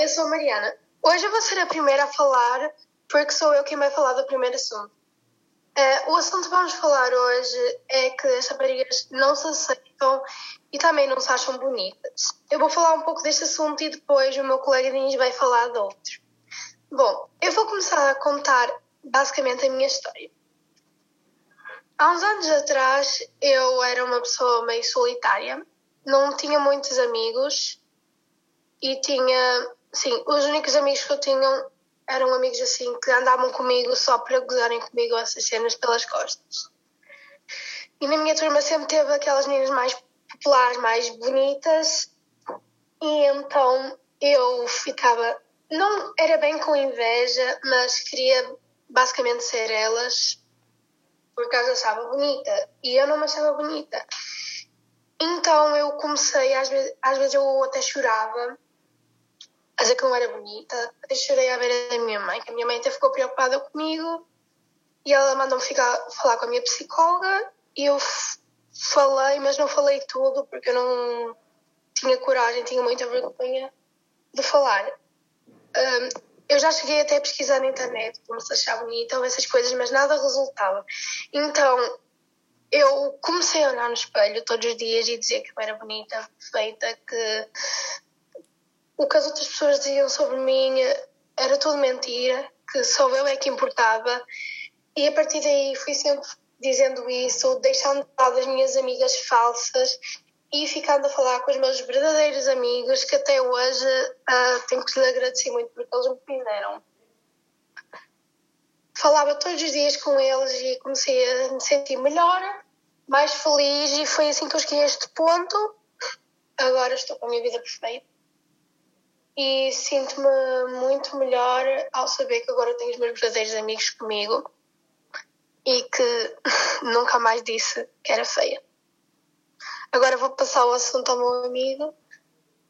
eu sou a Mariana. Hoje eu vou ser a primeira a falar, porque sou eu quem vai falar do primeiro assunto. Uh, o assunto que vamos falar hoje é que as raparigas não se aceitam e também não se acham bonitas. Eu vou falar um pouco deste assunto e depois o meu colega Diniz vai falar de outro. Bom, eu vou começar a contar basicamente a minha história. Há uns anos atrás eu era uma pessoa meio solitária, não tinha muitos amigos e tinha, sim, os únicos amigos que eu tinha eram amigos assim que andavam comigo só para gozarem comigo essas cenas pelas costas. E na minha turma sempre teve aquelas meninas mais populares, mais bonitas, e então eu ficava. Não era bem com inveja, mas queria basicamente ser elas, porque eu achava bonita e eu não me achava bonita. Então eu comecei, às vezes, às vezes eu até chorava a dizer que não era bonita. Até chorei à beira da minha mãe, que a minha mãe até ficou preocupada comigo e ela mandou-me ficar falar com a minha psicóloga e eu falei, mas não falei tudo porque eu não tinha coragem, tinha muita vergonha de falar. Um, eu já cheguei até a pesquisar na internet como se achar bonita ou essas coisas, mas nada resultava. Então eu comecei a olhar no espelho todos os dias e dizer que eu era bonita, perfeita, que o que as outras pessoas diziam sobre mim era tudo mentira, que só eu é que importava. E a partir daí fui sempre dizendo isso, deixando de lado as minhas amigas falsas e ficando a falar com os meus verdadeiros amigos, que até hoje uh, tenho que lhes agradecer muito porque eles me fizeram. Falava todos os dias com eles e comecei a me sentir melhor, mais feliz, e foi assim que eu cheguei a este ponto. Agora estou com a minha vida perfeita e sinto-me muito melhor ao saber que agora tenho os meus verdadeiros amigos comigo e que nunca mais disse que era feia. Agora vou passar o assunto ao meu amigo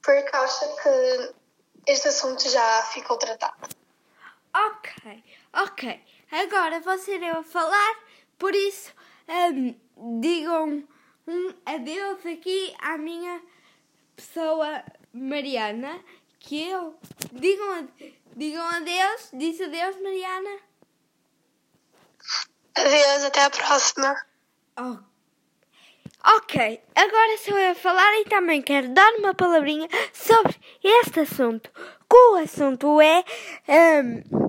porque acho que este assunto já ficou tratado. Ok, ok. Agora ser eu a falar, por isso um, digam um adeus aqui à minha pessoa Mariana que eu. Digam, digam adeus. Diz adeus, Mariana. Adeus, até a próxima. Oh. Ok, agora sou eu a falar e também quero dar uma palavrinha sobre este assunto. O assunto é. Um,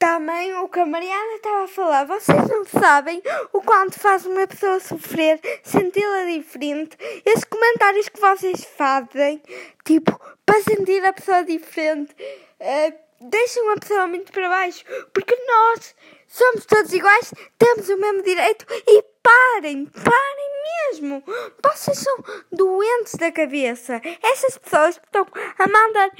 também o que a Mariana estava a falar, vocês não sabem o quanto faz uma pessoa sofrer, senti-la diferente. Esses comentários que vocês fazem, tipo, para sentir a pessoa diferente, uh, deixam a pessoa muito para baixo, porque nós somos todos iguais, temos o mesmo direito e parem, parem mesmo. Vocês são doentes da cabeça. Essas pessoas que estão a mandar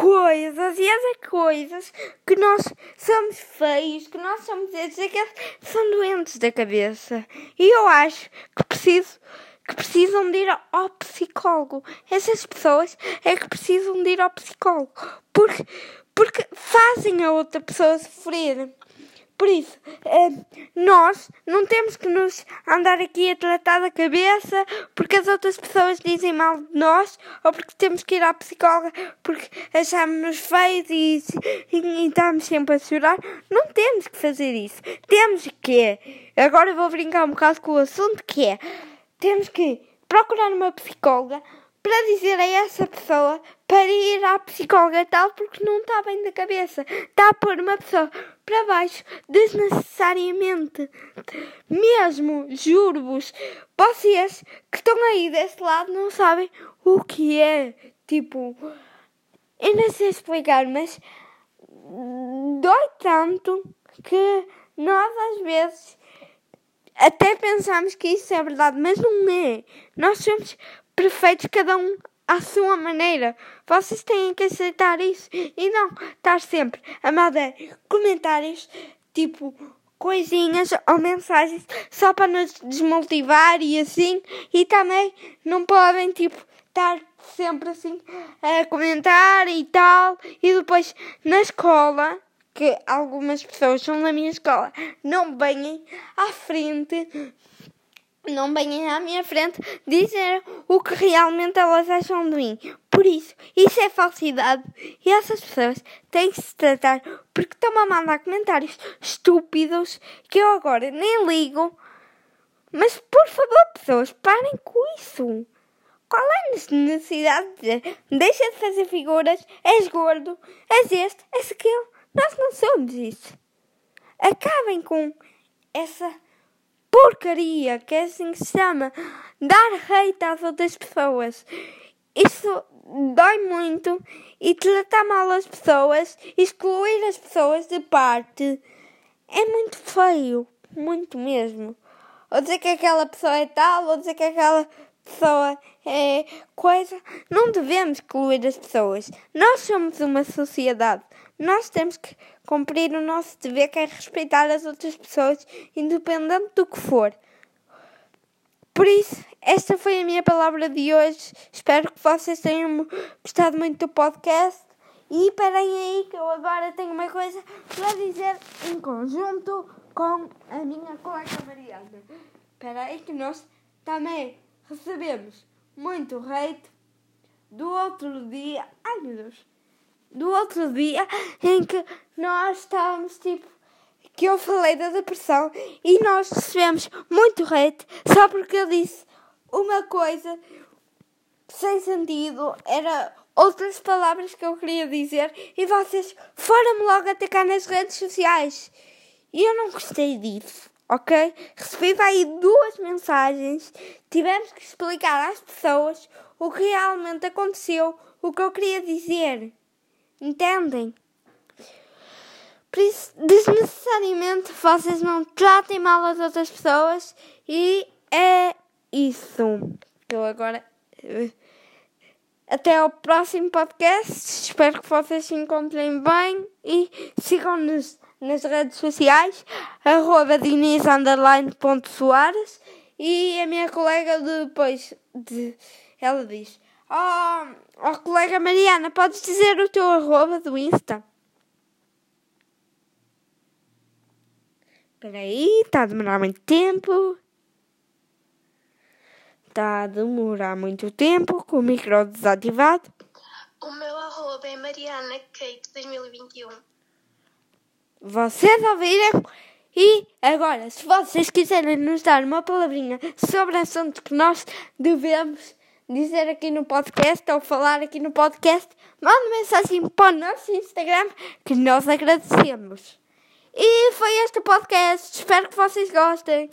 coisas e essas coisas que nós somos feios, que nós somos esses, aqueles são doentes da cabeça. E eu acho que preciso que precisam de ir ao psicólogo. Essas pessoas é que precisam de ir ao psicólogo. Porque, porque fazem a outra pessoa sofrer. Por isso, eh, nós não temos que nos andar aqui a tratar da cabeça porque as outras pessoas dizem mal de nós ou porque temos que ir à psicóloga porque achamos-nos feios e, e, estamos sempre a chorar. Não temos que fazer isso. Temos que. Agora vou brincar um bocado com o assunto que é. Temos que procurar uma psicóloga para dizer a essa pessoa para ir à psicóloga tal porque não está bem da cabeça. Está a pôr uma pessoa para baixo desnecessariamente. Mesmo, juro-vos, vocês que estão aí desse lado não sabem o que é. Tipo, eu não sei explicar, mas dói tanto que nós às vezes até pensamos que isso é verdade, mas não é. Nós somos perfeitos, cada um à sua maneira. Vocês têm que aceitar isso e não estar sempre a mandar comentários tipo coisinhas ou mensagens só para nos desmotivar e assim. E também não podem tipo estar sempre assim a comentar e tal. E depois na escola que algumas pessoas são na minha escola não venham à frente não venham à minha frente dizer o que realmente elas acham de mim. Por isso, isso é falsidade. E essas pessoas têm que se tratar porque estão a mandar comentários estúpidos que eu agora nem ligo. Mas por favor, pessoas, parem com isso. Qual é a necessidade de dizer deixa de fazer figuras, és gordo, és este, és aquele? Nós não somos isso. Acabem com essa porcaria que é assim que se chama dar hate às outras pessoas. Isso dói muito e tratar mal as pessoas, excluir as pessoas de parte é muito feio, muito mesmo. Ou dizer que aquela pessoa é tal, ou dizer que aquela pessoa é coisa. Não devemos excluir as pessoas. Nós somos uma sociedade. Nós temos que cumprir o nosso dever, que é respeitar as outras pessoas, independente do que for. Por isso, esta foi a minha palavra de hoje. Espero que vocês tenham gostado muito do podcast. E esperem aí que eu agora tenho uma coisa para dizer em conjunto com a minha colega Mariana. Espera aí que nós também recebemos muito hate do outro dia. Ai meu Deus! Do outro dia em que nós estávamos tipo. Que eu falei da depressão e nós recebemos muito hate só porque eu disse uma coisa sem sentido, era outras palavras que eu queria dizer e vocês foram-me logo atacar nas redes sociais. E eu não gostei disso ok? Recebi aí duas mensagens. Tivemos que explicar às pessoas o que realmente aconteceu, o que eu queria dizer. Entendem? Por isso, desnecessariamente, vocês não tratem mal as outras pessoas e é isso. Eu agora. Eh, até ao próximo podcast. Espero que vocês se encontrem bem e sigam-nos nas redes sociais, arroba e a minha colega depois, de, ela diz, oh, oh colega Mariana, podes dizer o teu arroba do Insta? Espera aí, está a demorar muito tempo. Está a demorar muito tempo com o micro desativado. O meu arroba é Mariana Kate 2021. Vocês ouviram? E agora, se vocês quiserem nos dar uma palavrinha sobre assunto que nós devemos dizer aqui no podcast ou falar aqui no podcast, mande mensagem para o nosso Instagram que nós agradecemos. E foi este podcast. Espero que vocês gostem.